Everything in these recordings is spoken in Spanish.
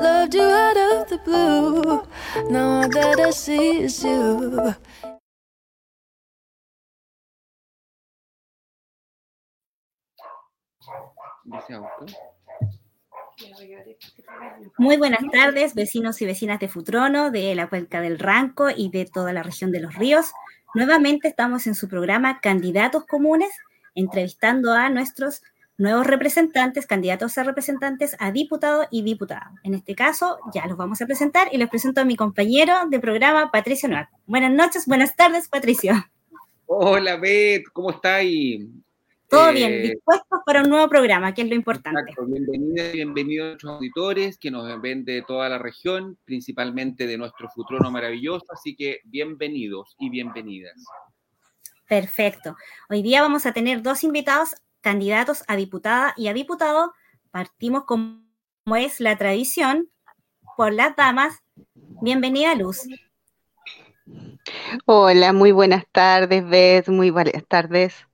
Loved you out of the blue. Now all that I see is you. Muy buenas tardes, vecinos y vecinas de Futrono, de la cuenca del Ranco y de toda la región de los ríos. Nuevamente estamos en su programa Candidatos Comunes, entrevistando a nuestros nuevos representantes, candidatos a representantes a diputado y diputada. En este caso, ya los vamos a presentar y les presento a mi compañero de programa, Patricio Noac. Buenas noches, buenas tardes, Patricio. Hola, Beth, ¿cómo estáis? Todo bien, dispuestos para un nuevo programa, que es lo importante. Exacto, bienvenidos y bienvenidos a nuestros auditores que nos ven de toda la región, principalmente de nuestro futuro maravilloso, así que bienvenidos y bienvenidas. Perfecto. Hoy día vamos a tener dos invitados, candidatos a diputada y a diputado. Partimos como es la tradición por las damas. Bienvenida, Luz. Hola, muy buenas tardes, Beth, muy buenas tardes.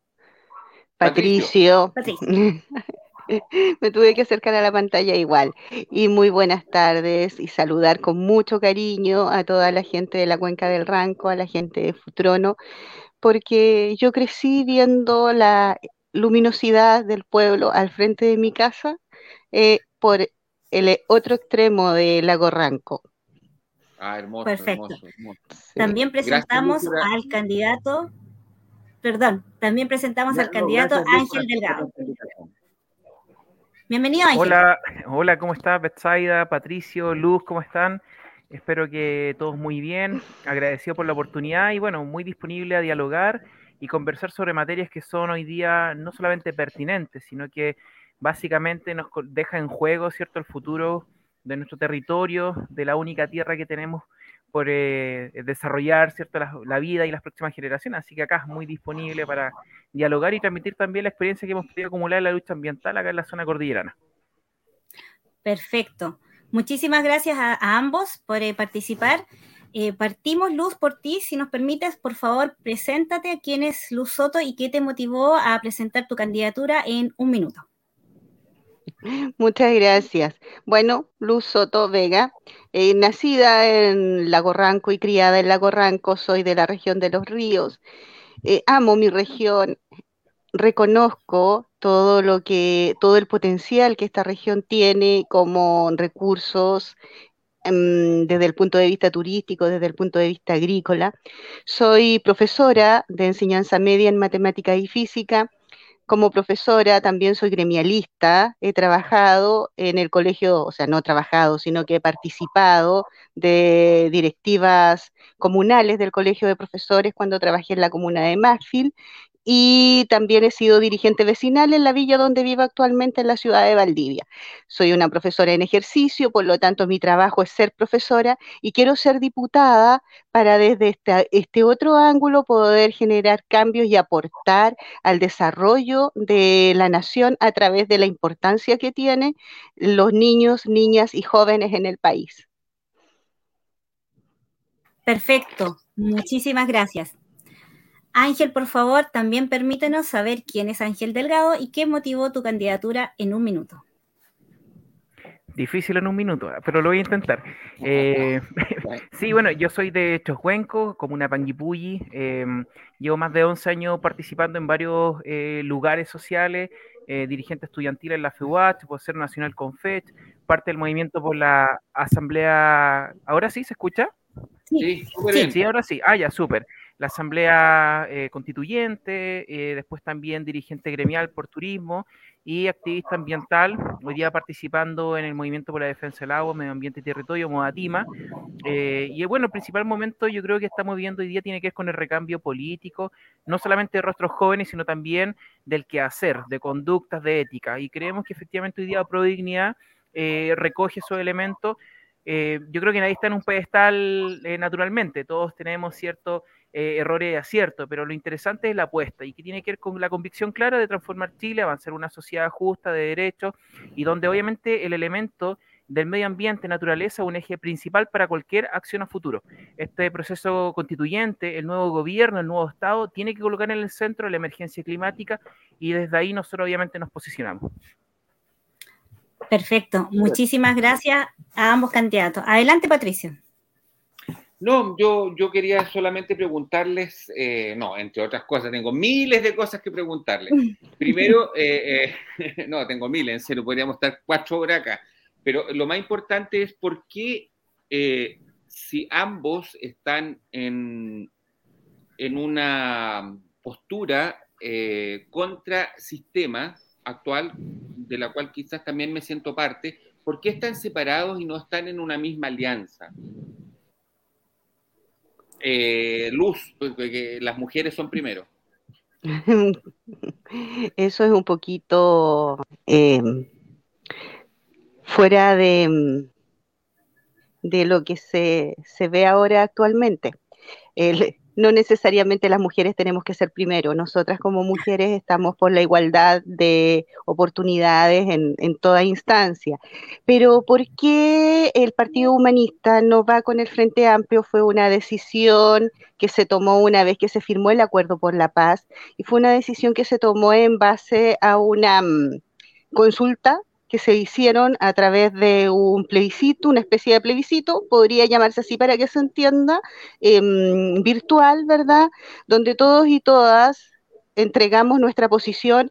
Patricio. Me tuve que acercar a la pantalla igual. Y muy buenas tardes y saludar con mucho cariño a toda la gente de la Cuenca del Ranco, a la gente de Futrono, porque yo crecí viendo la luminosidad del pueblo al frente de mi casa eh, por el otro extremo del lago Ranco. Ah, hermoso. Perfecto. hermoso, hermoso. También presentamos Gracias, al candidato, perdón, también presentamos al No, candidato gracias, Ángel Delgado. Bienvenido, Ángel. Hola, hola, ¿cómo estás? Betsaida, Patricio, Luz, ¿cómo están? Espero que todos muy bien, agradecido por la oportunidad y bueno, muy disponible a dialogar y conversar sobre materias que son hoy día no solamente pertinentes, sino que básicamente nos deja en juego, ¿cierto?, el futuro de nuestro territorio, de la única tierra que tenemos por eh, desarrollar, ¿cierto?, la, vida y las próximas generaciones. Así que acá es muy disponible para dialogar y transmitir también la experiencia que hemos podido acumular en la lucha ambiental acá en la zona cordillerana. Perfecto. Muchísimas gracias a, a ambos por eh, participar. Eh, partimos, Luz, por ti. Si nos permites, por favor, preséntate. ¿Quién es Luz Soto y qué te motivó a presentar tu candidatura en un minuto? Muchas gracias. Bueno, Luz Soto Vega, eh, nacida en Lago Ranco y criada en Lago Ranco, soy de la región de los ríos. Eh, amo mi región, reconozco todo lo que, todo el potencial que esta región tiene como recursos em, desde el punto de vista turístico, desde el punto de vista agrícola. Soy profesora de enseñanza media en matemática y física. Como profesora también soy gremialista, he trabajado en el colegio, o sea, no he trabajado, sino que he participado de directivas comunales del colegio de profesores cuando trabajé en la comuna de Maxfield y también he sido dirigente vecinal en la villa donde vivo actualmente en la ciudad de Valdivia. Soy una profesora en ejercicio, por lo tanto mi trabajo es ser profesora y quiero ser diputada para desde este otro ángulo poder generar cambios y aportar al desarrollo de la nación a través de la importancia que tienen los niños, niñas y jóvenes en el país. Perfecto. Muchísimas gracias. Ángel, por favor, también permítenos saber quién es Ángel Delgado y qué motivó tu candidatura en un minuto. Difícil en un minuto, pero lo voy a intentar. Eh, sí, bueno, yo soy de Choshuenco, comuna Panguipulli. eh, llevo más de 11 años participando en varios eh, lugares sociales, eh, dirigente estudiantil en la FEUAT, por ser nacional con FECH, parte del movimiento por la asamblea. ¿Ahora sí se escucha? Sí, Sí. Sí, ahora sí. Ah, ya, súper. La asamblea eh, constituyente, eh, después también dirigente gremial por turismo y activista ambiental. Hoy día participando en el movimiento por la defensa del agua, medio ambiente y territorio, Modatima. Eh, y bueno, el principal momento yo creo que estamos viviendo hoy día tiene que ver con el recambio político, no solamente de rostros jóvenes, sino también del quehacer, de conductas, de ética. Y creemos que efectivamente hoy día Prodignidad eh, recoge esos elementos. Yo creo que nadie está en un pedestal naturalmente, todos tenemos ciertos eh, errores y aciertos, pero lo interesante es la apuesta y que tiene que ver con la convicción clara de transformar Chile, avanzar una sociedad justa, de derechos, y donde obviamente el elemento del medio ambiente, naturaleza, un eje principal para cualquier acción a futuro. Este proceso constituyente, el nuevo gobierno, el nuevo Estado, tiene que colocar en el centro la emergencia climática y desde ahí nosotros obviamente nos posicionamos. Perfecto. Muchísimas gracias a ambos candidatos. Adelante, Patricio. No, yo, yo quería solamente preguntarles, eh, no, entre otras cosas, tengo miles de cosas que preguntarles. Primero, eh, eh, no, tengo miles, en serio, podríamos estar cuatro horas acá. Pero lo más importante es por qué, si ambos están en, en una postura contra sistema actual, de la cual quizás también me siento parte, ¿por qué están separados y no están en una misma alianza? Eh, luz, porque las mujeres son primero. Eso es un poquito eh, fuera de, de lo que se, se, ve ahora actualmente. No necesariamente las mujeres tenemos que ser primero. Nosotras como mujeres estamos por la igualdad de oportunidades en, en, toda instancia. Pero ¿por qué el Partido Humanista no va con el Frente Amplio? Fue una decisión que se tomó una vez que se firmó el Acuerdo por la Paz y fue una decisión que se tomó en base a una um, consulta que se hicieron a través de un plebiscito, una especie de plebiscito, podría llamarse así para que se entienda, eh, virtual, ¿verdad? Donde todos y todas entregamos nuestra posición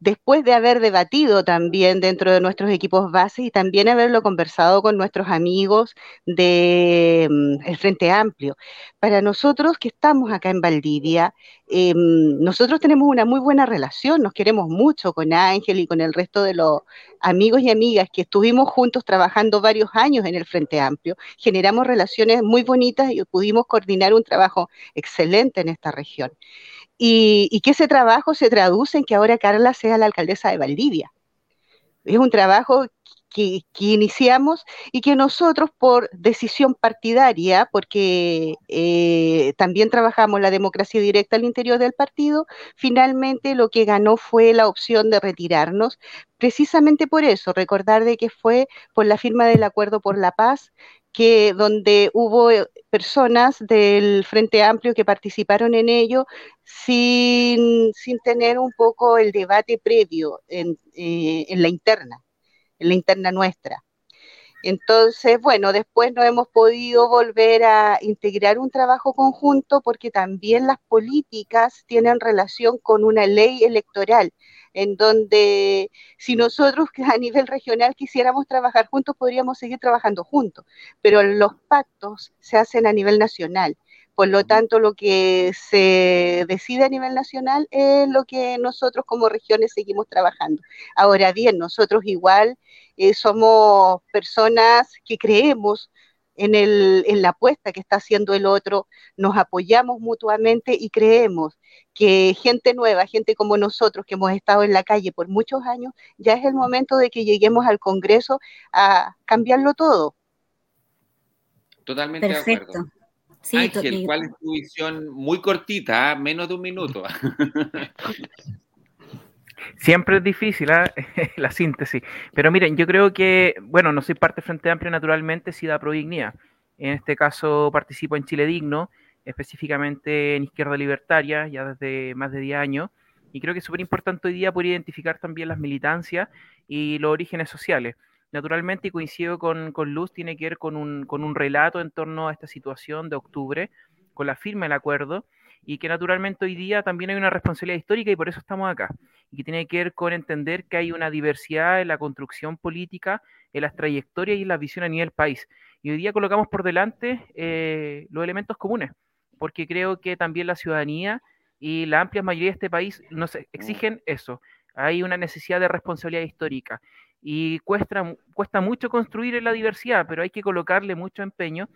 después de haber debatido también dentro de nuestros equipos bases y también haberlo conversado con nuestros amigos del de, Frente Amplio. Para nosotros que estamos acá en Valdivia, eh, nosotros tenemos una muy buena relación, nos queremos mucho con Ángel y con el resto de los amigos y amigas que estuvimos juntos trabajando varios años en el Frente Amplio, generamos relaciones muy bonitas y pudimos coordinar un trabajo excelente en esta región y, que ese trabajo se traduce en que ahora Carla sea la alcaldesa de Valdivia. Es un trabajo que, que iniciamos y que nosotros por decisión partidaria, porque eh, también trabajamos la democracia directa al interior del partido, finalmente lo que ganó fue la opción de retirarnos, precisamente por eso, recordar de que fue por la firma del acuerdo por la paz que donde hubo eh, personas del Frente Amplio que participaron en ello sin, sin tener un poco el debate previo en, eh, en, la interna, en la interna nuestra. Entonces, bueno, después no hemos podido volver a integrar un trabajo conjunto porque también las políticas tienen relación con una ley electoral en donde si nosotros a nivel regional quisiéramos trabajar juntos, podríamos seguir trabajando juntos, pero los pactos se hacen a nivel nacional. Por lo tanto, lo que se decide a nivel nacional es lo que nosotros como regiones seguimos trabajando. Ahora bien, nosotros igual eh, somos personas que creemos en, el, en la apuesta que está haciendo el otro, nos apoyamos mutuamente y creemos que gente nueva, gente como nosotros que hemos estado en la calle por muchos años, ya es el momento de que lleguemos al Congreso a cambiarlo todo. Totalmente Perfecto. de acuerdo. Sí, Ángel, ¿cuál es tu visión? Muy cortita, ¿eh? menos de un minuto. Siempre es difícil ¿eh? la síntesis. Pero miren, yo creo que, bueno, no soy parte del Frente Amplio naturalmente, sí da Prodignia. En este caso participo en Chile Digno, específicamente en Izquierda Libertaria, ya desde más de 10 años. Y creo que es súper importante hoy día poder identificar también las militancias y los orígenes sociales. Naturalmente, y coincido con, con Luz, tiene que ver con un, con un relato en torno a esta situación de octubre, con la firma del acuerdo, y que naturalmente hoy día también hay una responsabilidad histórica y por eso estamos acá, y que tiene que ver con entender que hay una diversidad en la construcción política, en las trayectorias y en la visión a nivel país. Y hoy día colocamos por delante eh, los elementos comunes, porque creo que también la ciudadanía y la amplia mayoría de este país nos exigen eso. Hay una necesidad de responsabilidad histórica y cuesta, cuesta mucho construir en la diversidad, pero hay que colocarle mucho empeño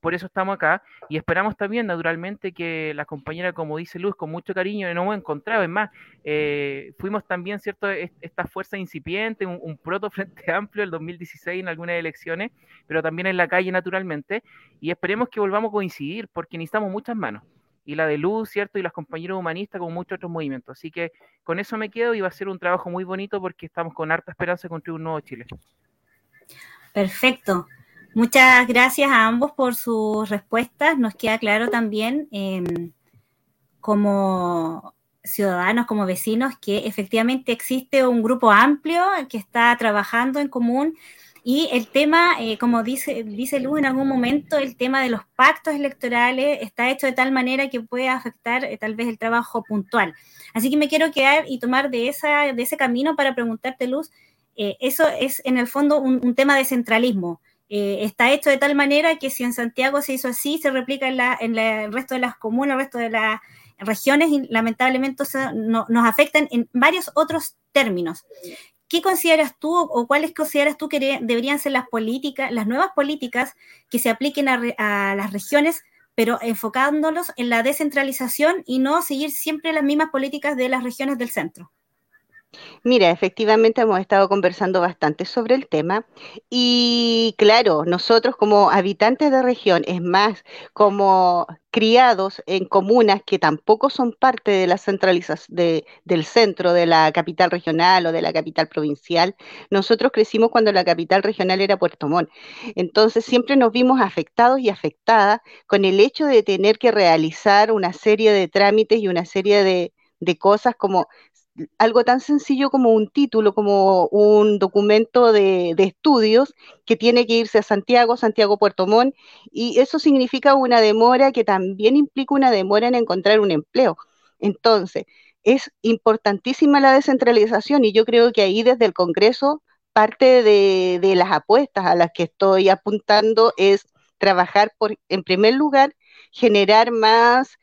por eso estamos acá y esperamos también, naturalmente, que la compañera, como dice Luz, con mucho cariño, nos hemos encontrado. Es más, eh, fuimos también, ¿cierto?, esta fuerza incipiente, un, un, proto frente amplio el 2016 en algunas elecciones, pero también en la calle, naturalmente, y esperemos que volvamos a coincidir porque necesitamos muchas manos. Y la de Luz, ¿cierto? Y las compañeros humanistas, con muchos otros movimientos. Así que con eso me quedo y va a ser un trabajo muy bonito porque estamos con harta esperanza de construir un nuevo Chile. Perfecto. Muchas gracias a ambos por sus respuestas. Nos queda claro también em, como ciudadanos, como vecinos, que efectivamente existe un grupo amplio que está trabajando en común y el tema, eh, como dice, dice en algún momento, el tema de los pactos electorales está hecho de tal manera que puede afectar eh, tal vez el trabajo puntual. Así que me quiero quedar y tomar de, esa, de ese camino para preguntarte, Luz, eh, eso es en el fondo un, tema de centralismo. está hecho de tal manera que si en Santiago se hizo así, se replica en, la, en el resto de las comunas, el resto de las regiones y lamentablemente nos afectan en varios otros términos. ¿Qué consideras tú o cuáles consideras tú que deberían ser las políticas, las nuevas políticas que se apliquen a, las regiones, pero enfocándolos en la descentralización y no seguir siempre las mismas políticas de las regiones del centro? Mira, efectivamente hemos estado conversando bastante sobre el tema y claro, nosotros como habitantes de región, es más, como criados en comunas que tampoco son parte de la centralización del centro de la capital regional o de la capital provincial, nosotros crecimos cuando la capital regional era Puerto Montt. Entonces siempre nos vimos afectados y afectadas con el hecho de tener que realizar una serie de trámites y una serie de, de cosas como algo tan sencillo como un título, como un documento de, estudios que tiene que irse a Santiago, Santiago Puerto Montt, y eso significa una demora que también implica una demora en encontrar un empleo. Entonces, es importantísima la descentralización y yo creo que ahí desde el Congreso parte de, de las apuestas a las que estoy apuntando es trabajar por, en primer lugar, generar más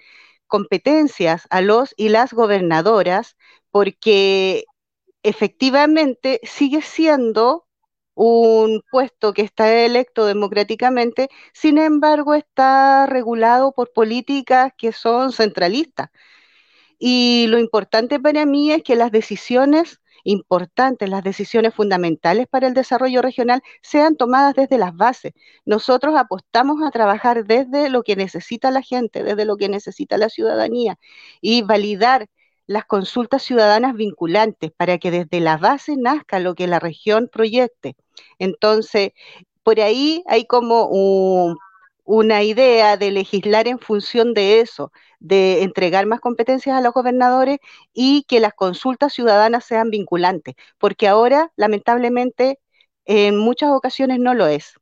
competencias a los y las gobernadoras porque efectivamente sigue siendo un puesto que está electo democráticamente, sin embargo está regulado por políticas que son centralistas. Y lo importante para mí es que las decisiones importantes, las decisiones fundamentales para el desarrollo regional sean tomadas desde las bases. Nosotros apostamos a trabajar desde lo que necesita la gente, desde lo que necesita la ciudadanía y validar las consultas ciudadanas vinculantes para que desde la base nazca lo que la región proyecte. Entonces, por ahí hay como una idea de legislar en función de eso, de entregar más competencias a los gobernadores y que las consultas ciudadanas sean vinculantes, porque ahora, lamentablemente, en muchas ocasiones no lo es.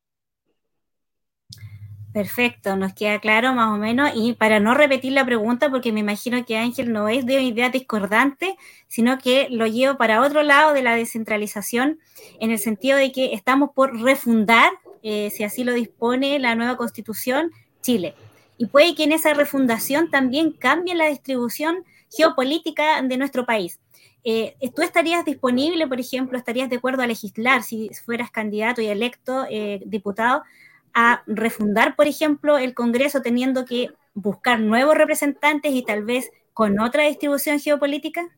Perfecto, nos queda claro más o menos. Y para no repetir la pregunta, porque me imagino que Ángel no es de idea discordante, sino que lo llevo para otro lado de la descentralización, en el sentido de que estamos por refundar, eh, si así lo dispone la nueva constitución, Chile. Y puede que en esa refundación también cambie la distribución geopolítica de nuestro país. Eh, ¿Tú estarías disponible, por ejemplo, estarías de acuerdo a legislar si fueras candidato y electo eh, diputado? A refundar, por ejemplo, el Congreso teniendo que buscar nuevos representantes y tal vez con otra distribución geopolítica?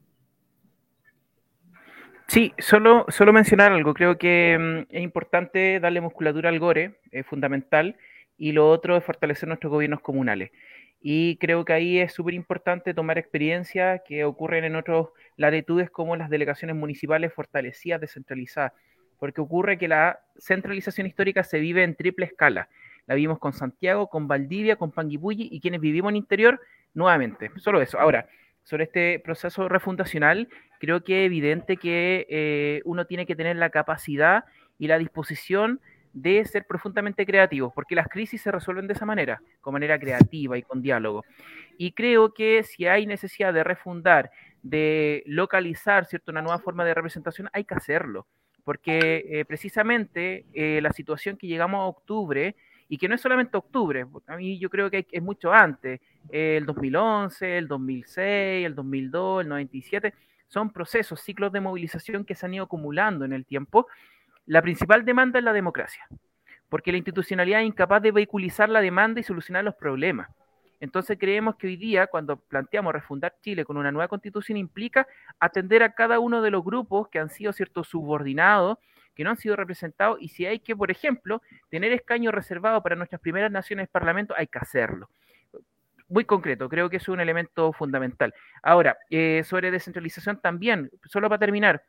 Sí, solo, solo mencionar algo. Creo que mm, es importante darle musculatura al GORE, es fundamental, y lo otro es fortalecer nuestros gobiernos comunales. Y creo que ahí es súper importante tomar experiencias que ocurren en otras latitudes como las delegaciones municipales fortalecidas, descentralizadas porque ocurre que la centralización histórica se vive en triple escala. La vimos con Santiago, con Valdivia, con Panguipulli y quienes vivimos en interior, nuevamente. Solo eso. Ahora, sobre este proceso refundacional, creo que es evidente que eh, uno tiene que tener la capacidad y la disposición de ser profundamente creativo, porque las crisis se resuelven de esa manera, con manera creativa y con diálogo. Y creo que si hay necesidad de refundar, de localizar ¿cierto? una nueva forma de representación, hay que hacerlo porque eh, precisamente eh, la situación que llegamos a octubre, y que no es solamente octubre, a mí yo creo que es mucho antes, el 2011, el 2006, el 2002, el 97, son procesos, ciclos de movilización que se han ido acumulando en el tiempo. La principal demanda es la democracia, porque la institucionalidad es incapaz de vehiculizar la demanda y solucionar los problemas. Entonces creemos que hoy día, cuando planteamos refundar Chile con una nueva constitución, implica atender a cada uno de los grupos que han sido ciertos subordinados, que no han sido representados, y si hay que, por ejemplo, tener escaños reservados para nuestras primeras naciones Parlamento, hay que hacerlo. Muy concreto, creo que es un elemento fundamental. Ahora, eh, sobre descentralización también, solo para terminar,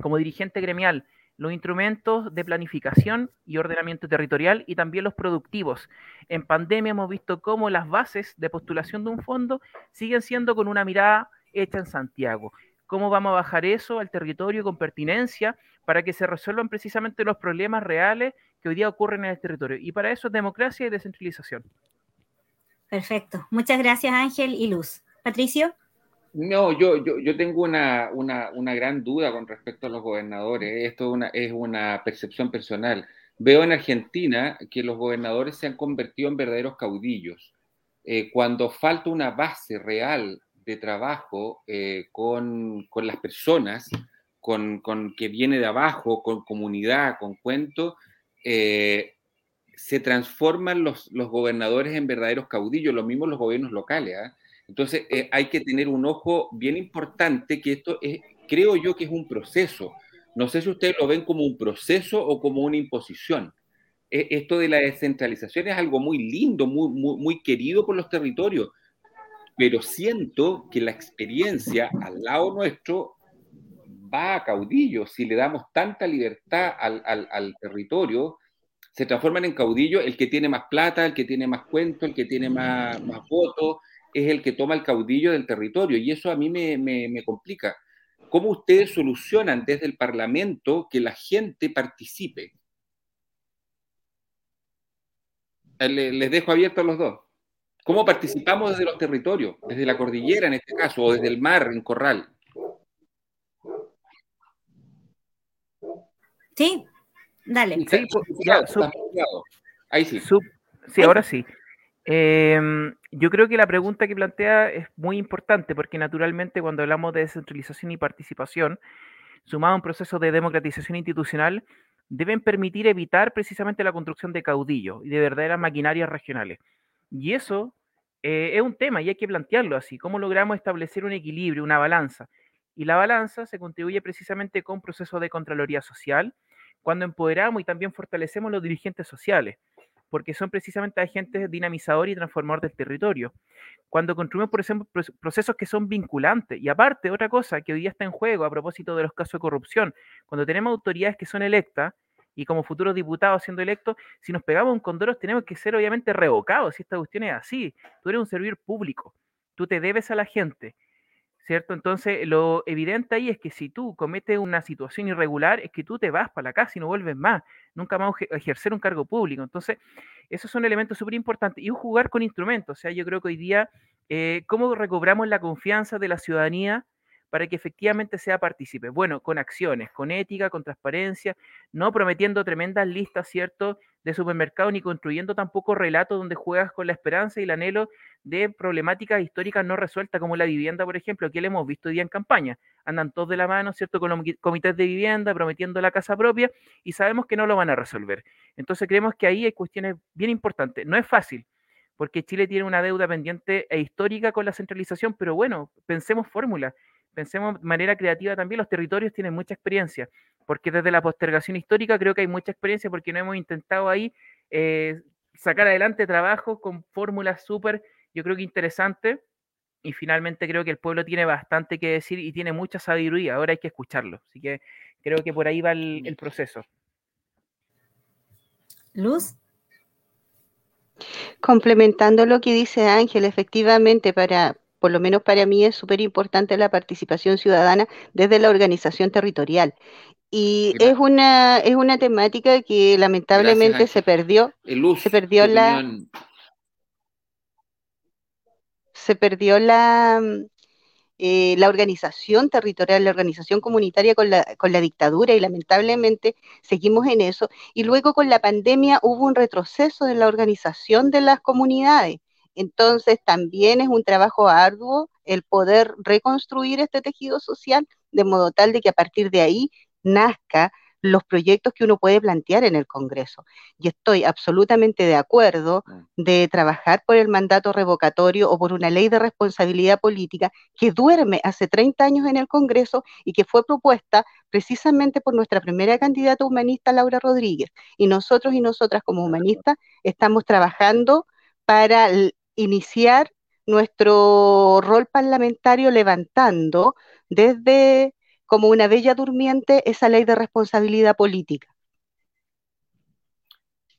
como dirigente gremial, los instrumentos de planificación y ordenamiento territorial y también los productivos. En pandemia hemos visto cómo las bases de postulación de un fondo siguen siendo con una mirada hecha en Santiago. ¿Cómo vamos a bajar eso al territorio con pertinencia para que se resuelvan precisamente los problemas reales que hoy día ocurren en el territorio? Y para eso es democracia y descentralización. Perfecto. Muchas gracias Ángel y Luz. Patricio. No, yo, yo, yo tengo una, una, una, gran duda con respecto a los gobernadores. Esto una, es una percepción personal. Veo en Argentina que los gobernadores se han convertido en verdaderos caudillos. Eh, cuando falta una base real de trabajo eh, con, con, las personas, con, con, que viene de abajo, con comunidad, con cuento, eh, se transforman los, los, gobernadores en verdaderos caudillos, lo mismo los gobiernos locales. ¿eh? Entonces, eh, hay que tener un ojo bien importante que esto es, creo yo que es un proceso. No sé si ustedes lo ven como un proceso o como una imposición. E, esto de la descentralización es algo muy lindo, muy, muy, querido por los territorios, pero siento que la experiencia al lado nuestro va a caudillo. Si le damos tanta libertad al, territorio, se transforman en caudillo el que tiene más plata, el que tiene más cuento, el que tiene más votos, es el que toma el caudillo del territorio y eso a mí me, me, me complica. ¿Cómo ustedes solucionan desde el Parlamento que la gente participe? Eh, les dejo abierto a los dos. ¿Cómo participamos desde los territorios? Desde la cordillera en este caso, o desde el mar en Corral. Sí, dale. Sí, ya, sub, Ahí sí. Sub, sí, ahora sí. Eh, yo creo que la pregunta que plantea es muy importante porque naturalmente cuando hablamos de descentralización y participación, sumado a un proceso de democratización institucional, deben permitir evitar precisamente la construcción de caudillos y de verdaderas maquinarias regionales. Y eso eh, es un tema y hay que plantearlo así, cómo logramos establecer un equilibrio, una balanza. Y la balanza se contribuye precisamente con procesos de Contraloría Social, cuando empoderamos y también fortalecemos los dirigentes sociales porque son precisamente agentes dinamizadores y transformadores del territorio. Cuando construimos, por ejemplo, procesos que son vinculantes, y aparte, otra cosa que hoy día está en juego a propósito de los casos de corrupción, cuando tenemos autoridades que son electas, y como futuros diputados siendo electos, si nos pegamos un condoro tenemos que ser obviamente revocados, si esta cuestión es así. Tú eres un servidor público, tú te debes a la gente, ¿cierto? Entonces, lo evidente ahí es que si tú cometes una situación irregular, es que tú te vas para la casa y no vuelves más, nunca más ejercer un cargo público. Entonces, esos son elementos súper importantes. Y jugar con instrumentos, o sea, yo creo que hoy día, eh, ¿cómo recobramos la confianza de la ciudadanía para que efectivamente sea partícipe? Bueno, con acciones, con ética, con transparencia, no prometiendo tremendas listas, ¿cierto?, de supermercado, ni construyendo tampoco relatos donde juegas con la esperanza y el anhelo de problemáticas históricas no resueltas, como la vivienda, por ejemplo, que le hemos visto hoy día en campaña. Andan todos de la mano, ¿cierto?, con los comités de vivienda, prometiendo la casa propia, y sabemos que no lo van a resolver. Entonces creemos que ahí hay cuestiones bien importantes. No es fácil, porque Chile tiene una deuda pendiente e histórica con la centralización, pero bueno, pensemos fórmulas pensemos de manera creativa también, los territorios tienen mucha experiencia, porque desde la postergación histórica creo que hay mucha experiencia porque no hemos intentado ahí eh, sacar adelante trabajos con fórmulas súper, yo creo que interesantes, y finalmente creo que el pueblo tiene bastante que decir y tiene mucha sabiduría, ahora hay que escucharlo, así que creo que por ahí va el, el proceso. Luz. Complementando lo que dice Ángel, efectivamente, para, por lo menos para mí es súper importante la participación ciudadana desde la organización territorial. Y es una, es una temática que lamentablemente Gracias, se perdió. Luz, se perdió la, opinión. se perdió la, eh, la organización territorial, la organización comunitaria con la, con la dictadura y lamentablemente seguimos en eso. Y luego con la pandemia hubo un retroceso en la organización de las comunidades. Entonces también es un trabajo arduo el poder reconstruir este tejido social de modo tal de que a partir de ahí nazca los proyectos que uno puede plantear en el Congreso. Y estoy absolutamente de acuerdo de trabajar por el mandato revocatorio o por una ley de responsabilidad política que duerme hace 30 años en el Congreso y que fue propuesta precisamente por nuestra primera candidata humanista, Laura Rodríguez. Y nosotros y nosotras como humanistas estamos trabajando para iniciar nuestro rol parlamentario levantando desde como una bella durmiente esa ley de responsabilidad política.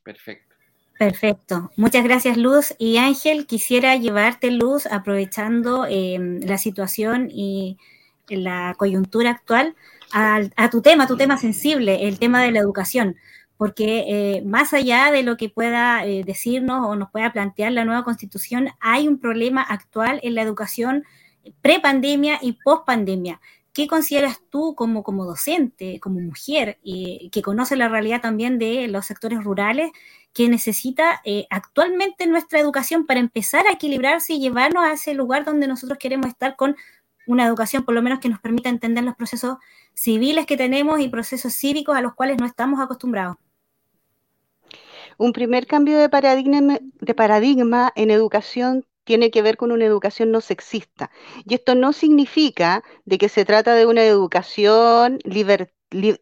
Perfecto. Perfecto. Muchas gracias, Luz. Y Ángel, quisiera llevarte, Luz, aprovechando em, la situación y la coyuntura actual, a, tu tema, tu tema sensible, el tema de la educación. Porque eh, más allá de lo que pueda eh, decirnos o nos pueda plantear la nueva constitución, hay un problema actual en la educación pre-pandemia y post-pandemia. ¿Qué consideras tú como, como docente, como mujer, y que conoce la realidad también de los sectores rurales, que necesita eh, actualmente nuestra educación para empezar a equilibrarse y llevarnos a ese lugar donde nosotros queremos estar con una educación por lo menos que nos permita entender los procesos civiles que tenemos y procesos cívicos a los cuales no estamos acostumbrados? Un primer cambio de paradigma, de paradigma en educación tiene que ver con una educación no sexista. Y esto no significa de que se trata de una educación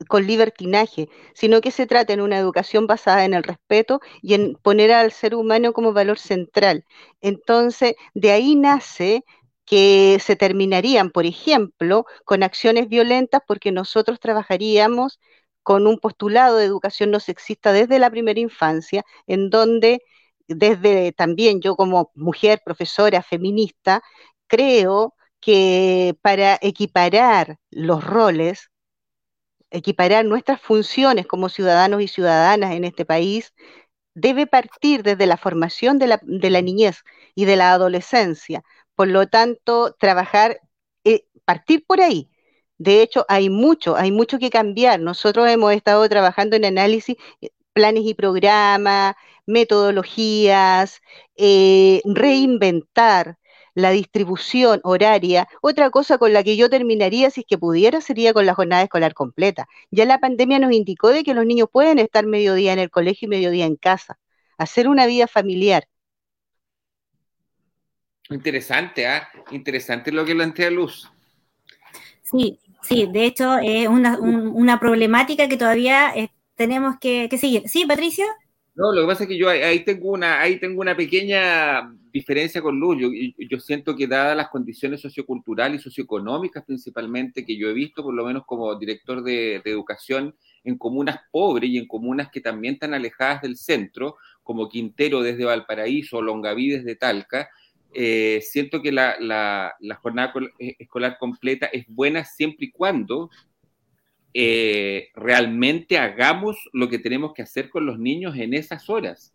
con libertinaje, sino que se trata de una educación basada en el respeto y en poner al ser humano como valor central. Entonces, de ahí nace que se terminarían, por ejemplo, con acciones violentas porque nosotros trabajaríamos con un postulado de educación no sexista desde la primera infancia, en donde desde también yo como mujer profesora feminista, creo que para equiparar los roles, equiparar nuestras funciones como ciudadanos y ciudadanas en este país, debe partir desde la formación de la, niñez y de la adolescencia. Por lo tanto, trabajar, eh, partir por ahí. De hecho, hay mucho, hay mucho que cambiar. Nosotros hemos estado trabajando en análisis, eh, planes y programas, metodologías, eh, reinventar la distribución horaria. Otra cosa con la que yo terminaría, si es que pudiera, sería con la jornada escolar completa. Ya la pandemia nos indicó de que los niños pueden estar mediodía en el colegio y mediodía en casa, hacer una vida familiar. Interesante, ¿ah? Interesante lo que plantea Luz. Sí, sí, de hecho es una, problemática que todavía eh, tenemos que, seguir. ¿Sí, Patricia? No, lo que pasa es que yo ahí tengo una, ahí tengo una pequeña diferencia con Luz. Yo, yo siento que dadas las condiciones socioculturales y socioeconómicas principalmente que yo he visto, por lo menos como director de, de educación, en comunas pobres y en comunas que también están alejadas del centro, como Quintero desde Valparaíso, Longaví desde Talca, eh, siento que la, jornada eh, escolar completa es buena siempre y cuando eh, realmente hagamos lo que tenemos que hacer con los niños en esas horas,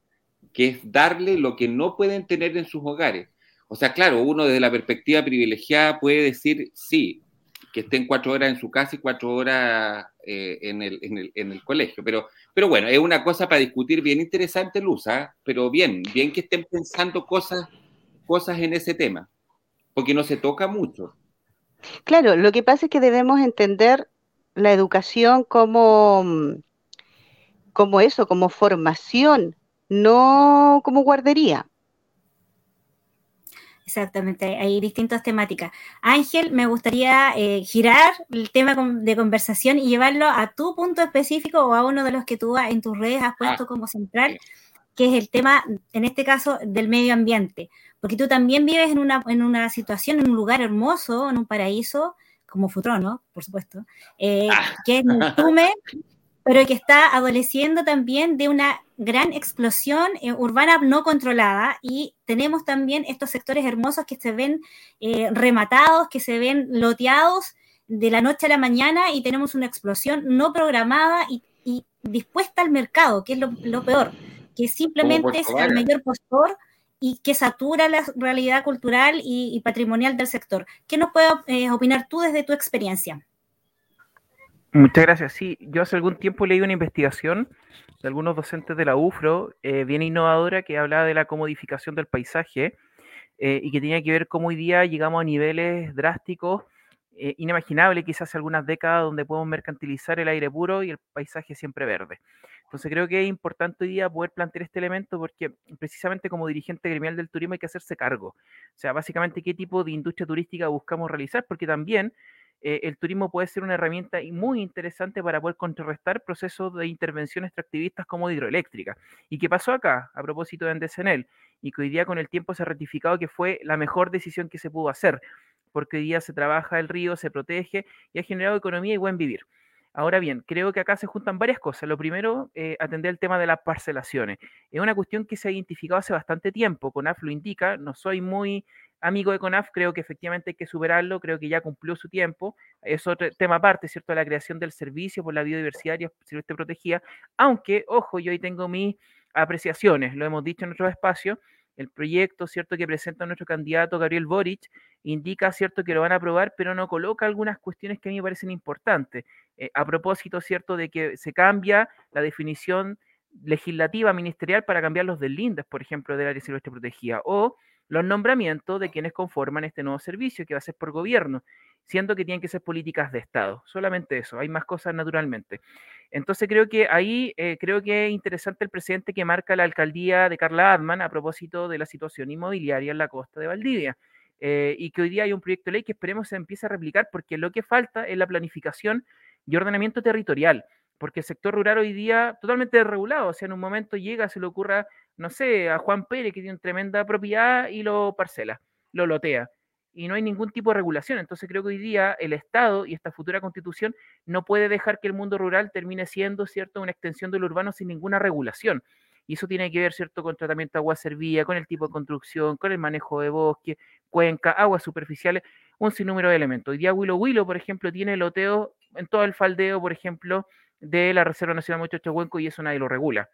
que es darle lo que no pueden tener en sus hogares. O sea, claro, uno desde la perspectiva privilegiada puede decir, sí, que estén cuatro horas en su casa y cuatro horas en, el, colegio, pero, pero bueno, es una cosa para discutir bien interesante, Luz, ¿ah? pero bien, bien que estén pensando cosas cosas en ese tema, porque no se toca mucho. Claro, lo que pasa es que debemos entender la educación como, como eso, como formación, no como guardería. Exactamente, hay distintas temáticas. Ángel, me gustaría eh, girar el tema de conversación y llevarlo a tu punto específico o a uno de los que tú en tus redes has puesto ah, como central, que es el tema, en este caso, del medio ambiente porque tú también vives en una, en una situación, en un lugar hermoso, en un paraíso, como Futrono, por supuesto, eh, ah. que es Tume, pero que está adoleciendo también de una gran explosión eh, urbana no controlada y tenemos también estos sectores hermosos que se ven eh, rematados, que se ven loteados de la noche a la mañana y tenemos una explosión no programada y, dispuesta al mercado, que es lo, lo peor, que simplemente es el mayor postor y que satura la realidad cultural y, patrimonial del sector. ¿Qué nos puedes eh, opinar tú desde tu experiencia? Muchas gracias. Sí, yo hace algún tiempo leí una investigación de algunos docentes de la UFRO, eh, bien innovadora, que hablaba de la comodificación del paisaje eh, y que tenía que ver cómo hoy día llegamos a niveles drásticos, inimaginables quizás hace algunas décadas, donde podemos mercantilizar el aire puro y el paisaje siempre verde. Entonces creo que es importante hoy día poder plantear este elemento porque precisamente como dirigente gremial del turismo hay que hacerse cargo. O sea, básicamente qué tipo de industria turística buscamos realizar, porque también eh, el turismo puede ser una herramienta muy interesante para poder contrarrestar procesos de intervención extractivistas como hidroeléctrica. ¿Y qué pasó acá a propósito de Andesenel? Y que hoy día con el tiempo se ha ratificado que fue la mejor decisión que se pudo hacer porque hoy día se trabaja el río, se protege y ha generado economía y buen vivir. Ahora bien, creo que acá se juntan varias cosas. Lo primero, eh, atender el tema de las parcelaciones. Es una cuestión que se ha identificado hace bastante tiempo. CONAF lo indica, no soy muy amigo de CONAF, creo que efectivamente hay que superarlo, creo que ya cumplió su tiempo. Es otro tema aparte, ¿cierto? La creación del servicio por la biodiversidad y silvestre protegida. Aunque, ojo, yo ahí tengo mis apreciaciones, lo hemos dicho en otro espacio el proyecto, ¿cierto?, que presenta nuestro candidato Gabriel Boric, indica, ¿cierto?, que lo van a aprobar, pero no coloca algunas cuestiones que a mí me parecen importantes. Eh, a propósito, ¿cierto?, de que se cambia la definición legislativa ministerial para cambiar los del LINDES, por ejemplo, del área silvestre protegida, o los nombramientos de quienes conforman este nuevo servicio que va a ser por gobierno, siendo que tienen que ser políticas de Estado. Solamente eso, hay más cosas naturalmente. Entonces creo que ahí eh, creo que es interesante el presidente que marca la alcaldía de Carla Adman a propósito de la situación inmobiliaria en la costa de Valdivia. Eh, y que hoy día hay un proyecto de ley que esperemos se empiece a replicar porque lo que falta es la planificación y ordenamiento territorial, porque el sector rural hoy día totalmente desregulado, o sea, en un momento llega, se le ocurra, no sé, a Juan Pérez que tiene una tremenda propiedad y lo parcela, lo lotea y no hay ningún tipo de regulación. Entonces creo que hoy día el Estado y esta futura constitución no puede dejar que el mundo rural termine siendo, ¿cierto?, una extensión del urbano sin ninguna regulación. Y eso tiene que ver, ¿cierto?, con tratamiento de agua servida, con el tipo de construcción, con el manejo de bosque, cuenca, aguas superficiales, un sinnúmero de elementos. Hoy día Huilo Huilo, por ejemplo, tiene loteo en todo el faldeo, por ejemplo, de la Reserva Nacional Mochocho y eso nadie lo regula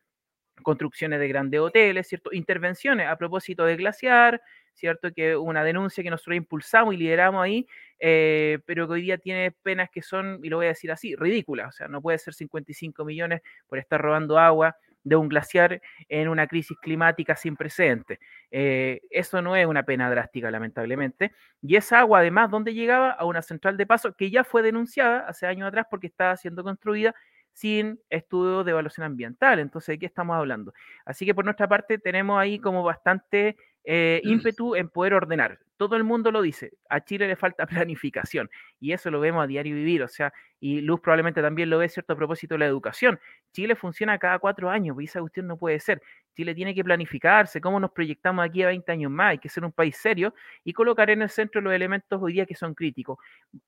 construcciones de grandes hoteles, ¿cierto? Intervenciones a propósito de glaciar, ¿cierto? Que una denuncia que nosotros impulsamos y lideramos ahí, eh, pero que hoy día tiene penas que son, y lo voy a decir así, ridículas. O sea, no puede ser 55 millones por estar robando agua de un glaciar en una crisis climática sin precedentes. Eh, eso no es una pena drástica, lamentablemente. Y esa agua, además, ¿dónde llegaba? A una central de paso que ya fue denunciada hace años atrás porque estaba siendo construida sin estudio de evaluación ambiental. Entonces, ¿de qué estamos hablando? Así que por nuestra parte tenemos ahí como bastante eh, mm. ímpetu en poder ordenar. Todo el mundo lo dice, a Chile le falta planificación y eso lo vemos a diario vivir, o sea, y Luz probablemente también lo ve, ¿cierto? A propósito de la educación. Chile funciona cada cuatro años, y esa cuestión no puede ser. Chile tiene que planificarse, cómo nos proyectamos aquí a 20 años más, hay que ser un país serio y colocar en el centro los elementos hoy día que son críticos.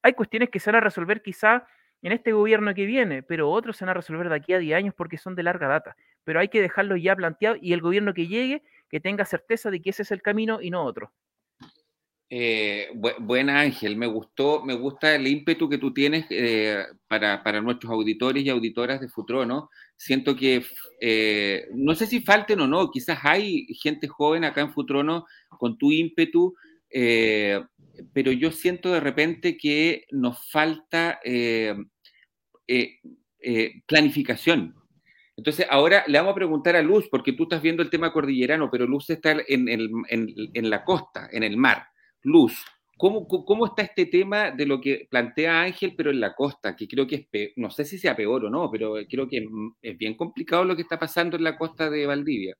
Hay cuestiones que se van a resolver quizá en este gobierno que viene, pero otros se van a resolver de aquí a 10 años porque son de larga data. Pero hay que dejarlo ya planteado y el gobierno que llegue, que tenga certeza de que ese es el camino y no otro. Eh, buena Ángel, me gustó, me gusta el ímpetu que tú tienes eh, para, nuestros auditores y auditoras de Futrono. Siento que, eh, no sé si falten o no, quizás hay gente joven acá en Futrono con tu ímpetu, pero yo siento de repente que nos falta eh, eh, eh, planificación. Entonces, ahora le vamos a preguntar a Luz, porque tú estás viendo el tema cordillerano, pero Luz está en, la costa, en el mar. Luz, ¿cómo, ¿cómo, está este tema de lo que plantea Ángel, pero en la costa? Que creo que es, no sé si sea peor o no, pero creo que es bien complicado lo que está pasando en la costa de Valdivia.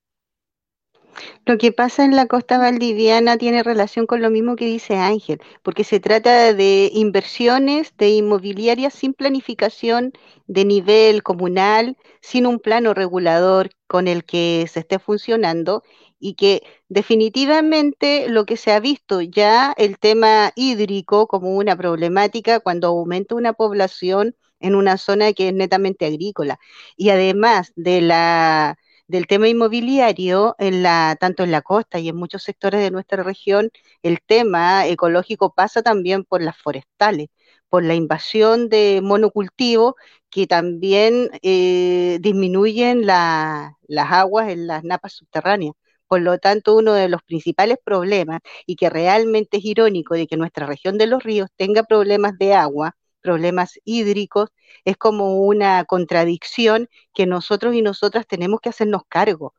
Lo que pasa en la costa valdiviana tiene relación con lo mismo que dice Ángel, porque se trata de inversiones de inmobiliarias sin planificación de nivel comunal, sin un plano regulador con el que se esté funcionando y que definitivamente lo que se ha visto ya el tema hídrico como una problemática cuando aumenta una población en una zona que es netamente agrícola. Y además de la del tema inmobiliario, en la, tanto en la costa y en muchos sectores de nuestra región, el tema ecológico pasa también por las forestales, por la invasión de monocultivos que también eh, disminuyen las aguas en las napas subterráneas. Por lo tanto, uno de los principales problemas, y que realmente es irónico de que nuestra región de los ríos tenga problemas de agua, problemas hídricos, es como una contradicción que nosotros y nosotras tenemos que hacernos cargo,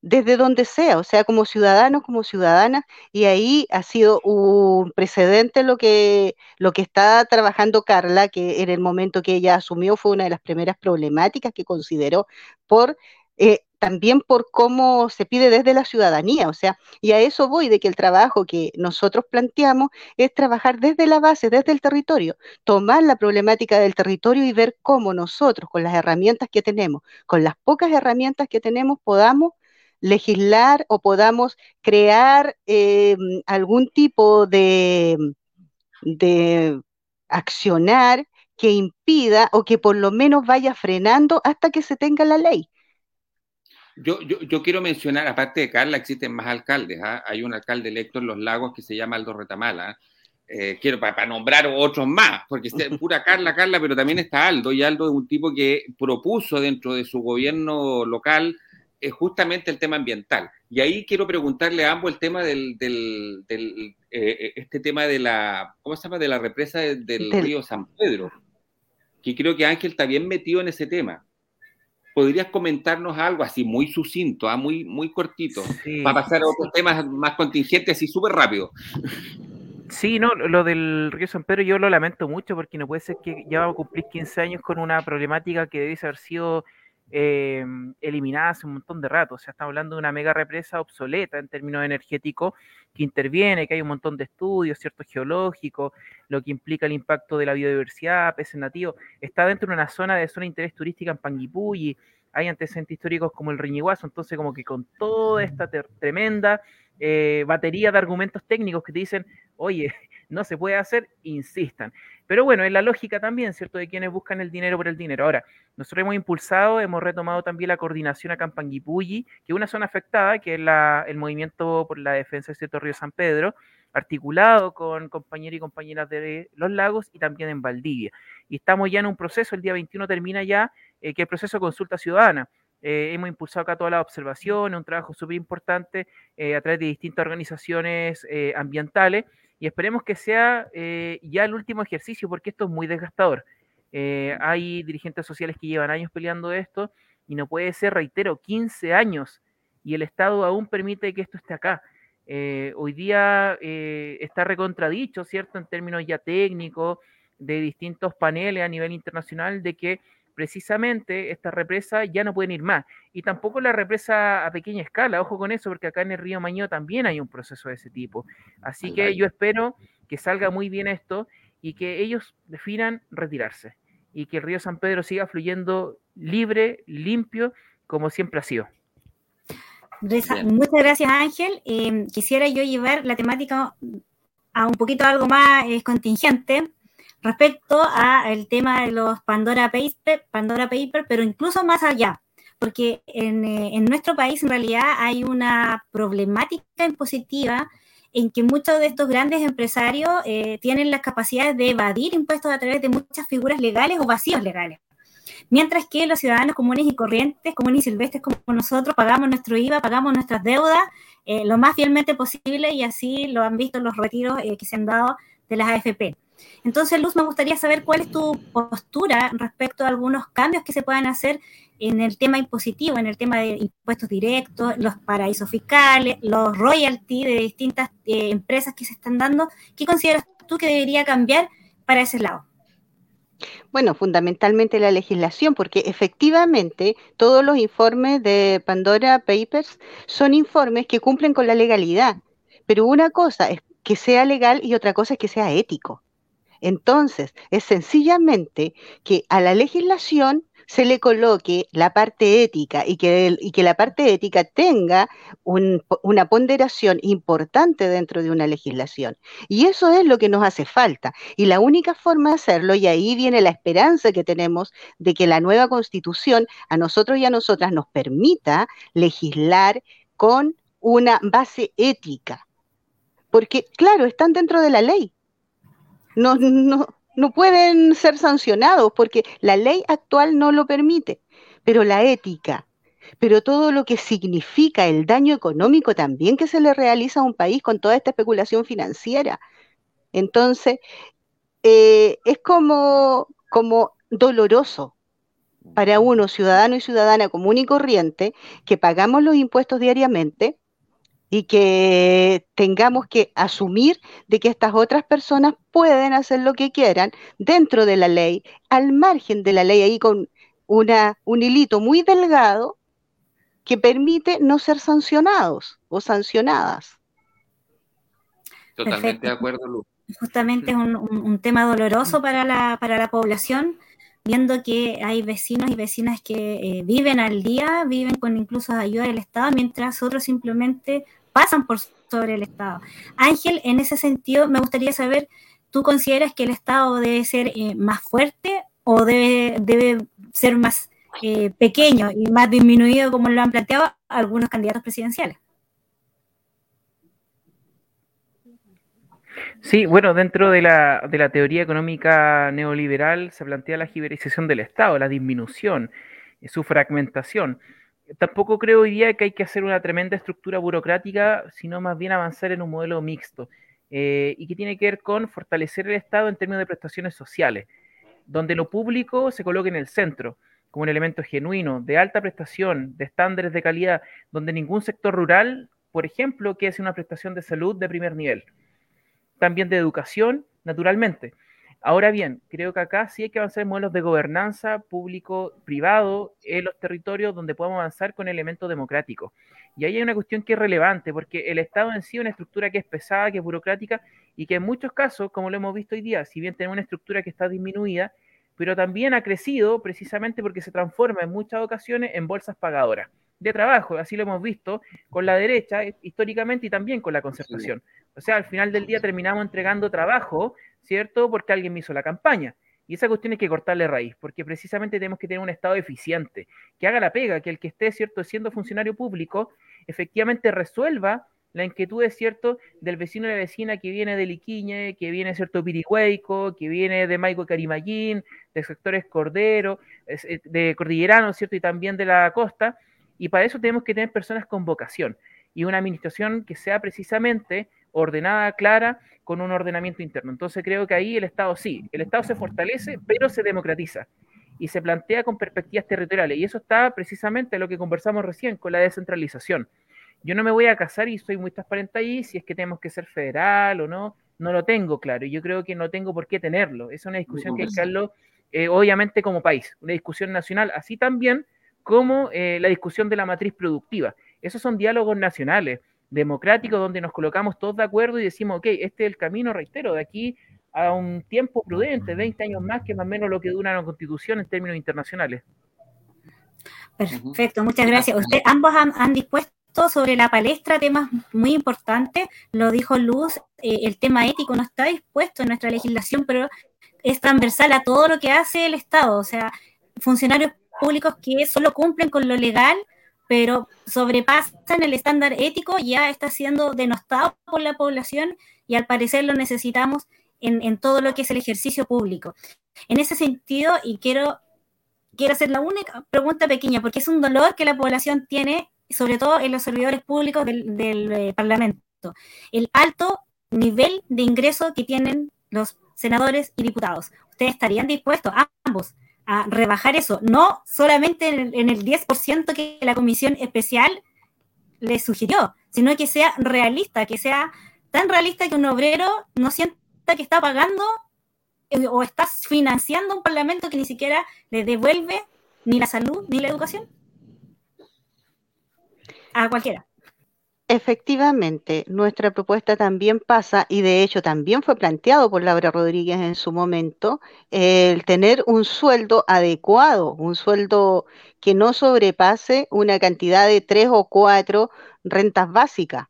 desde donde sea, o sea, como ciudadanos, como ciudadanas, y ahí ha sido un precedente lo que, lo que está trabajando Carla, que en el momento que ella asumió fue una de las primeras problemáticas que consideró por eh, también por cómo se pide desde la ciudadanía, o sea, y a eso voy de que el trabajo que nosotros planteamos es trabajar desde la base, desde el territorio, tomar la problemática del territorio y ver cómo nosotros, con las herramientas que tenemos, con las pocas herramientas que tenemos, podamos legislar o podamos crear eh, algún tipo de de accionar que impida o que por lo menos vaya frenando hasta que se tenga la ley. Yo, yo, yo quiero mencionar, aparte de Carla, existen más alcaldes. ¿ah? Hay un alcalde electo en Los Lagos que se llama Aldo Retamala. Eh, quiero para, nombrar otros más, porque es pura Carla, Carla, pero también está Aldo, y Aldo es un tipo que propuso dentro de su gobierno local eh, justamente el tema ambiental. Y ahí quiero preguntarle a ambos el tema del, del, del eh, este tema de la, ¿cómo se llama? De la represa del, río San Pedro, que creo que Ángel está bien metido en ese tema. ¿Podrías comentarnos algo así muy sucinto, ah, muy, muy cortito, para pasar a otros temas más contingentes y súper rápido? Sí, no, lo del río San Pedro yo lo lamento mucho porque no puede ser que ya va a cumplir 15 años con una problemática que debe haber sido eh, eliminada hace un montón de rato. O sea, estamos hablando de una mega represa obsoleta en términos energéticos que interviene, que hay un montón de estudios, ciertos geológicos, lo que implica el impacto de la biodiversidad, peces nativos. Está dentro de una zona de zona de interés turística en Panguipulli, hay antecedentes históricos como el Riñiguazo, entonces como que con toda esta tremenda eh, batería de argumentos técnicos que te dicen, oye, no se puede hacer, insistan. Pero bueno, es la lógica también, ¿cierto?, de quienes buscan el dinero por el dinero. Ahora, nosotros hemos impulsado, hemos retomado también la coordinación acá en Panguipulli, que es una zona afectada, que es el movimiento por la defensa del cierto río San Pedro, articulado con compañeros y compañeras de los lagos y también en Valdivia. Y estamos ya en un proceso, el día 21 termina ya, eh, que el proceso de consulta ciudadana. Eh, hemos impulsado acá toda la observación, un trabajo súper importante eh, a través de distintas organizaciones ambientales y esperemos que sea ya el último ejercicio porque esto es muy desgastador. hay dirigentes sociales que llevan años peleando esto y no puede ser, reitero, 15 años y el Estado aún permite que esto esté acá. Hoy día está recontradicho, ¿cierto? En términos ya técnicos, de distintos paneles a nivel internacional, de que precisamente estas represas ya no pueden ir más. Y tampoco la represa a pequeña escala, ojo con eso, porque acá en el río Maño también hay un proceso de ese tipo. Así que yo espero que salga muy bien esto y que ellos definan retirarse y que el río San Pedro siga fluyendo libre, limpio, como siempre ha sido. Muchas gracias Ángel. Em, quisiera yo llevar la temática a un poquito algo más eh, contingente respecto al tema de los Pandora Paper, Pandora Paper, pero incluso más allá, porque en, eh, en, nuestro país en realidad hay una problemática impositiva en que muchos de estos grandes empresarios eh, tienen las capacidades de evadir impuestos a través de muchas figuras legales o vacíos legales. Mientras que los ciudadanos comunes y corrientes, comunes y silvestres como nosotros, pagamos nuestro IVA, pagamos nuestras deudas eh, lo más fielmente posible y así lo han visto los retiros que se han dado de las AFP. Entonces, Luz, me gustaría saber cuál es tu postura respecto a algunos cambios que se puedan hacer en el tema impositivo, en el tema de impuestos directos, los paraísos fiscales, los royalties de distintas eh, empresas que se están dando. ¿Qué consideras tú que debería cambiar para ese lado? Bueno, fundamentalmente la legislación, porque efectivamente todos los informes de Pandora Papers son informes que cumplen con la legalidad, pero una cosa es que sea legal y otra cosa es que sea ético. Entonces, es sencillamente que a la legislación se le coloque la parte ética y que, y que la parte ética tenga una ponderación importante dentro de una legislación. Y eso es lo que nos hace falta. Y la única forma de hacerlo, y ahí viene la esperanza que tenemos de que la nueva constitución a nosotros y a nosotras nos permita legislar con una base ética. Porque, claro, están dentro de la ley, no, no, no pueden ser sancionados porque la ley actual no lo permite, pero la ética, pero todo lo que significa el daño económico también que se le realiza a un país con toda esta especulación financiera. Entonces, eh, es como, como doloroso para uno, ciudadano y ciudadana común y corriente, que pagamos los impuestos diariamente, y que tengamos que asumir de que estas otras personas pueden hacer lo que quieran dentro de la ley, al margen de la ley, ahí con una, un hilito muy delgado que permite no ser sancionados o sancionadas. Totalmente de acuerdo, Lu. Justamente es un, tema doloroso para la, para la población, viendo que hay vecinos y vecinas que eh, viven al día, viven con incluso ayuda del Estado, mientras otros simplemente pasan por sobre el Estado. Ángel, en ese sentido, me gustaría saber ¿tú consideras que el Estado debe ser eh, más fuerte o debe, debe ser más eh, pequeño y más disminuido como lo han planteado algunos candidatos presidenciales? Sí, bueno, dentro de la, de la teoría económica neoliberal se plantea la giberización del Estado, la disminución, su fragmentación tampoco creo hoy día que hay que hacer una tremenda estructura burocrática, sino más bien avanzar en un modelo mixto eh, y que tiene que ver con fortalecer el Estado en términos de prestaciones sociales, donde lo público se coloque en el centro como un elemento genuino, de alta prestación, de estándares de calidad, donde ningún sector rural, por ejemplo, que hace una prestación de salud de primer nivel. También de educación, naturalmente. Ahora bien, creo que acá sí hay que avanzar en modelos de gobernanza público-privado en los territorios donde podamos avanzar con elementos democráticos. Y ahí hay una cuestión que es relevante, porque el Estado en sí es una estructura que es pesada, que es burocrática, y que en muchos casos, como lo hemos visto hoy día, si bien tenemos una estructura que está disminuida, pero también ha crecido precisamente porque se transforma en muchas ocasiones en bolsas pagadoras de trabajo, así lo hemos visto con la derecha históricamente y también con la concertación. O sea, al final del día terminamos entregando trabajo ¿cierto? Porque alguien me hizo la campaña. Y esa cuestión hay que cortarle raíz, porque precisamente tenemos que tener un Estado eficiente, que haga la pega, que el que esté, ¿cierto?, siendo funcionario público, efectivamente resuelva la inquietud, ¿cierto?, del vecino de la vecina que viene de Liquiñe, que viene, ¿cierto?, Pirihueico, que viene de Maico Carimayín, de sectores Cordero, eh, de Cordillerano, ¿cierto?, y también de la costa. Y para eso tenemos que tener personas con vocación y una administración que sea precisamente ordenada, clara, con un ordenamiento interno. Entonces creo que ahí el Estado sí, el Estado se fortalece, pero se democratiza y se plantea con perspectivas territoriales. Y eso está precisamente lo que conversamos recién con la descentralización. Yo no me voy a casar y soy muy transparente ahí si es que tenemos que ser federal o no. No lo tengo claro. y Yo creo que no tengo por qué tenerlo. Es una discusión que hay que hacerlo, eh, obviamente, como país. Una discusión nacional, así también como eh, la discusión de la matriz productiva. Esos son diálogos nacionales democrático donde nos colocamos todos de acuerdo y decimos, ok, este es el camino, reitero, de aquí a un tiempo prudente, 20 años más, que más o menos lo que dura una constitución en términos internacionales. Perfecto, muchas gracias. Usted, ambos han, dispuesto sobre la palestra temas muy importantes, lo dijo Luz, eh, el tema ético no está dispuesto en nuestra legislación, pero es transversal a todo lo que hace el Estado, o sea, funcionarios públicos que solo cumplen con lo legal pero sobrepasan el estándar ético, ya está siendo denostado por la población y al parecer lo necesitamos en, todo lo que es el ejercicio público. En ese sentido, y quiero, quiero hacer la única pregunta pequeña, porque es un dolor que la población tiene, sobre todo en los servidores públicos del, del eh, Parlamento, el alto nivel de ingreso que tienen los senadores y diputados. ¿Ustedes estarían dispuestos, ambos, a rebajar eso, no solamente en el, 10% que la comisión especial le sugirió, sino que sea realista, que sea tan realista que un obrero no sienta que está pagando eh, o está financiando un parlamento que ni siquiera le devuelve ni la salud ni la educación a cualquiera. Efectivamente, nuestra propuesta también pasa, y de hecho también fue planteado por Laura Rodríguez en su momento, el tener un sueldo adecuado, un sueldo que no sobrepase una cantidad de tres o cuatro rentas básicas,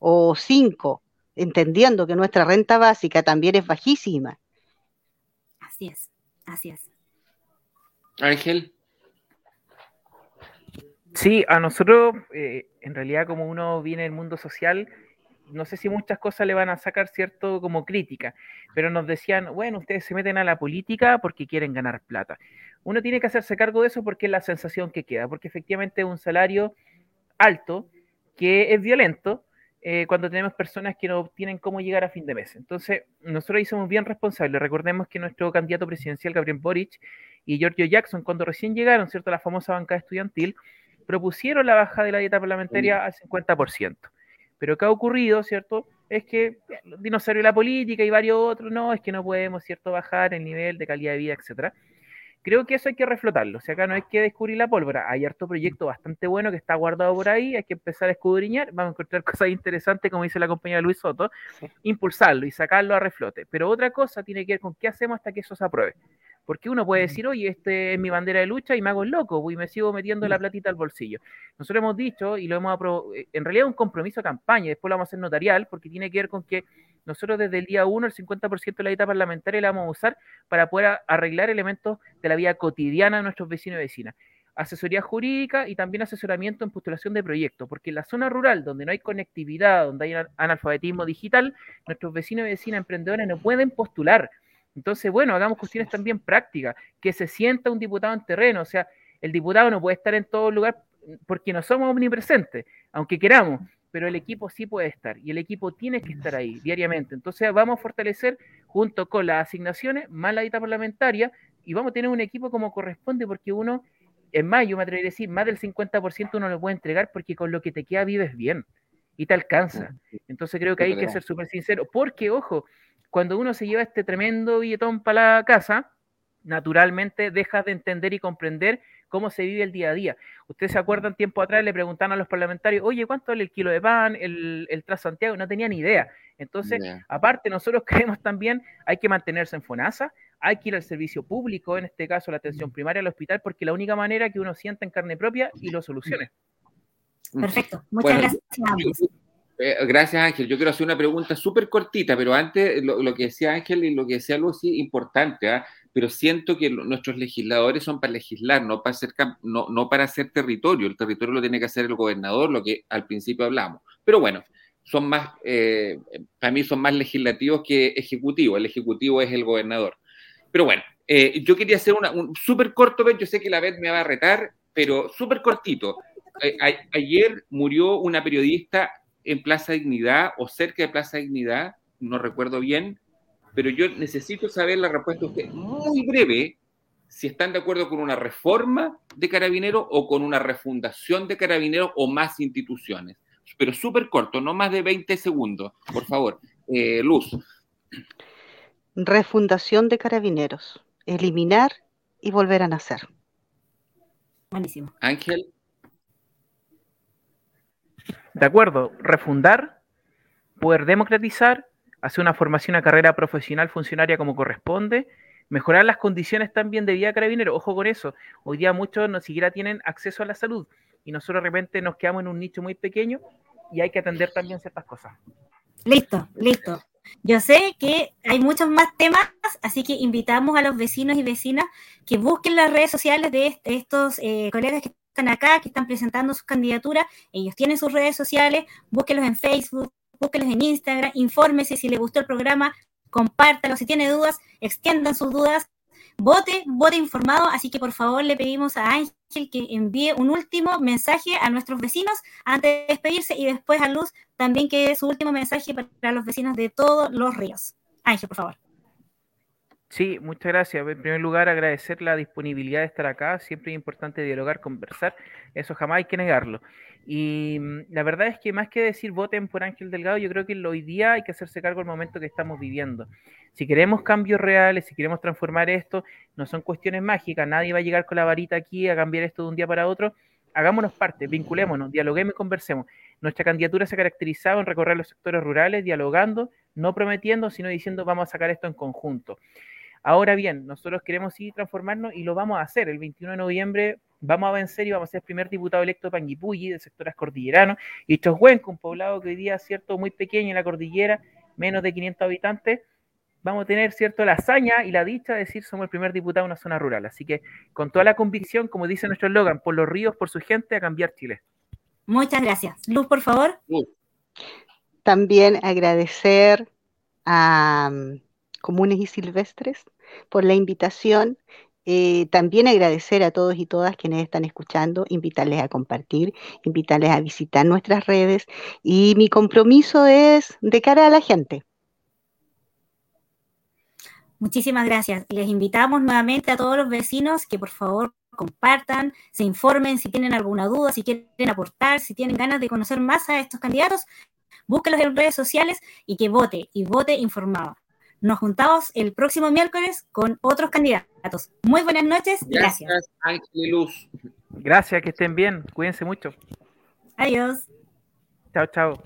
o cinco, entendiendo que nuestra renta básica también es bajísima. Así es, así es. Ángel. Sí, a nosotros, eh, en realidad, como uno viene del mundo social, no sé si muchas cosas le van a sacar cierto como crítica, pero nos decían, bueno, ustedes se meten a la política porque quieren ganar plata. Uno tiene que hacerse cargo de eso porque es la sensación que queda, porque efectivamente es un salario alto que es violento eh, cuando tenemos personas que no tienen cómo llegar a fin de mes. Entonces, nosotros ahí somos bien responsables. Recordemos que nuestro candidato presidencial, Gabriel Boric, y Giorgio Jackson, cuando recién llegaron, ¿cierto?, a la famosa banca estudiantil, propusieron la baja de la dieta parlamentaria al 50%. Pero ¿qué ha ocurrido, cierto? Es que los dinosaurios de la política y varios otros, no, es que no podemos, cierto, bajar el nivel de calidad de vida, etcétera. Creo que eso hay que reflotarlo. O sea, acá no hay que descubrir la pólvora. Hay harto proyecto bastante bueno que está guardado por ahí. Hay que empezar a escudriñar. Vamos a encontrar cosas interesantes, como dice la compañera Luis Soto, impulsarlo y sacarlo a reflote. Pero otra cosa tiene que ver con qué hacemos hasta que eso se apruebe. Porque uno puede decir, oye, este es mi bandera de lucha y me hago el loco y me sigo metiendo la platita al bolsillo. Nosotros hemos dicho y lo hemos aprobado, eh, en realidad es un compromiso de campaña, después lo vamos a hacer notarial porque tiene que ver con que nosotros desde el día 1 el 50% de la dieta parlamentaria la vamos a usar para poder arreglar elementos de la vida cotidiana de nuestros vecinos y vecinas asesoría jurídica y también asesoramiento en postulación de proyectos, porque en la zona rural, donde no hay conectividad, donde hay analfabetismo digital, nuestros vecinos y vecinas emprendedores no pueden postular. Entonces, bueno, hagamos cuestiones también prácticas, que se sienta un diputado en terreno, o sea, el diputado no puede estar en todo lugar porque no somos omnipresentes, aunque queramos, pero el equipo sí puede estar y el equipo tiene que estar ahí diariamente. Entonces vamos a fortalecer junto con las asignaciones más la dieta parlamentaria y vamos a tener un equipo como corresponde porque uno es más, yo me atrevería a decir, más del 50% uno lo puede entregar porque con lo que te queda vives bien y te alcanza. Entonces creo que hay que ser súper sincero, porque ojo, cuando uno se lleva este tremendo billetón para la casa, naturalmente dejas de entender y comprender cómo se vive el día a día. Ustedes se acuerdan tiempo atrás, le preguntaban a los parlamentarios, oye, ¿cuánto vale el kilo de pan, el, el Santiago? No tenían idea. Entonces, aparte, nosotros creemos también, hay que mantenerse en FONASA, hay que ir al servicio público, en este caso la atención primaria al hospital, porque la única manera que uno sienta en carne propia y lo solucione. Perfecto, muchas gracias. Eh, gracias Ángel. Yo quiero hacer una pregunta súper cortita, pero antes lo, que decía Ángel y lo que decía Lucy, importante, ¿ah? pero siento que nuestros legisladores son para legislar, no para, hacer, no, no para hacer territorio. El territorio lo tiene que hacer el gobernador, lo que al principio hablamos. Pero bueno, son más, eh, para mí son más legislativos que ejecutivos. El ejecutivo es el gobernador. Pero bueno, eh, yo quería hacer una, un súper corto, yo sé que la vez me va a retar, pero súper cortito. ayer murió una periodista en Plaza Dignidad o cerca de Plaza Dignidad, no recuerdo bien, pero yo necesito saber la respuesta de usted muy breve, si están de acuerdo con una reforma de carabineros o con una refundación de carabineros o más instituciones. Pero súper corto, no más de 20 segundos, por favor. Eh, Luz. Refundación de carabineros. Eliminar y volver a nacer. Buenísimo. Ángel. De acuerdo, refundar, poder democratizar, hacer una formación a carrera profesional funcionaria como corresponde, mejorar las condiciones también de vida carabinero. Ojo con eso, hoy día muchos no siquiera tienen acceso a la salud y nosotros de repente nos quedamos en un nicho muy pequeño y hay que atender también ciertas cosas. Listo, listo. Yo sé que hay muchos más temas, así que invitamos a los vecinos y vecinas que busquen las redes sociales de estos eh, colegas que están acá, que están presentando sus candidaturas. Ellos tienen sus redes sociales, búsquenlos en Facebook, búsquenlos en Instagram, infórmese si les gustó el programa, compártalo, si tiene dudas, extiendan sus dudas, vote, vote informado, así que por favor le pedimos a Ángel que envíe un último mensaje a nuestros vecinos antes de despedirse y después a Luz también que dé su último mensaje para los vecinos de todos los ríos. Ángel, por favor. Sí, muchas gracias. En primer lugar, agradecer la disponibilidad de estar acá. Siempre es importante dialogar, conversar. Eso jamás hay que negarlo. Y mm, la verdad es que más que decir voten por Ángel Delgado, yo creo que hoy día hay que hacerse cargo del momento que estamos viviendo. Si queremos cambios reales, si queremos transformar esto, no son cuestiones mágicas. Nadie va a llegar con la varita aquí a cambiar esto de un día para otro. Hagámonos parte, vinculémonos, dialoguemos y conversemos. Nuestra candidatura se ha caracterizado en recorrer los sectores rurales, dialogando, no prometiendo, sino diciendo vamos a sacar esto en conjunto. Ahora bien, nosotros queremos sí transformarnos y lo vamos a hacer. El 21 de noviembre vamos a vencer y vamos a ser el primer diputado electo de Panguipulli, del sector cordillerano, y Choshuenco, un poblado que hoy día es cierto muy pequeño en la cordillera, menos de 500 habitantes, vamos a tener cierto la hazaña y la dicha de decir somos el primer diputado en una zona rural. Así que con toda la convicción, como dice nuestro eslogan, por los ríos, por su gente, a cambiar Chile. Muchas gracias. Luz, por favor. También agradecer a comunes y silvestres por la invitación. Eh, también agradecer a todos y todas quienes están escuchando, invitarles a compartir, invitarles a visitar nuestras redes y mi compromiso es de cara a la gente. Muchísimas gracias. Les invitamos nuevamente a todos los vecinos que por favor compartan, se informen si tienen alguna duda, si quieren aportar, si tienen ganas de conocer más a estos candidatos, búsquenlos en redes sociales y que vote y vote informado. Nos juntamos el próximo miércoles con otros candidatos. Muy buenas noches. Gracias. Gracias, Ángel y Luz. Gracias, que estén bien. Cuídense mucho. Adiós. Chao, chao.